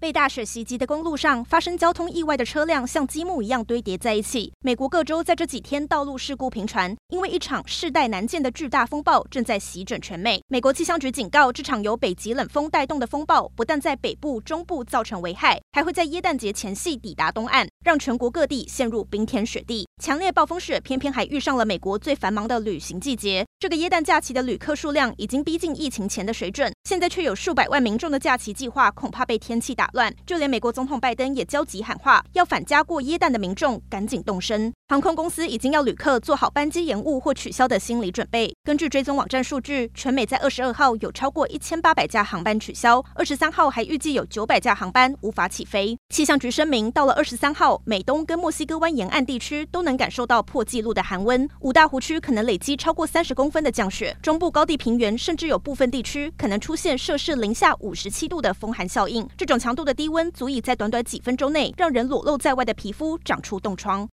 被大雪袭击的公路上发生交通意外的车辆像积木一样堆叠在一起。美国各州在这几天道路事故频传，因为一场世代难见的巨大风暴正在席卷全美。美国气象局警告，这场由北极冷风带动的风暴不但在北部、中部造成危害，还会在耶诞节前夕抵达东岸，让全国各地陷入冰天雪地。强烈暴风雪偏偏还遇上了美国最繁忙的旅行季节。这个耶诞假期的旅客数量已经逼近疫情前的水准，现在却有数百万民众的假期计划恐怕被天气打乱，就连美国总统拜登也焦急喊话，要返家过耶诞的民众赶紧动身。航空公司已经要旅客做好班机延误或取消的心理准备。根据追踪网站数据，全美在二十二号有超过一千八百架航班取消，二十三号还预计有九百架航班无法起飞。气象局声明，到了二十三号，美东跟墨西哥湾沿岸地区都能感受到破纪录的寒温，五大湖区可能累积超过三十公分的降雪，中部高地平原甚至有部分地区可能出现摄氏零下五十七度的风寒效应。这种强度的低温足以在短短几分钟内让人裸露在外的皮肤长出冻疮。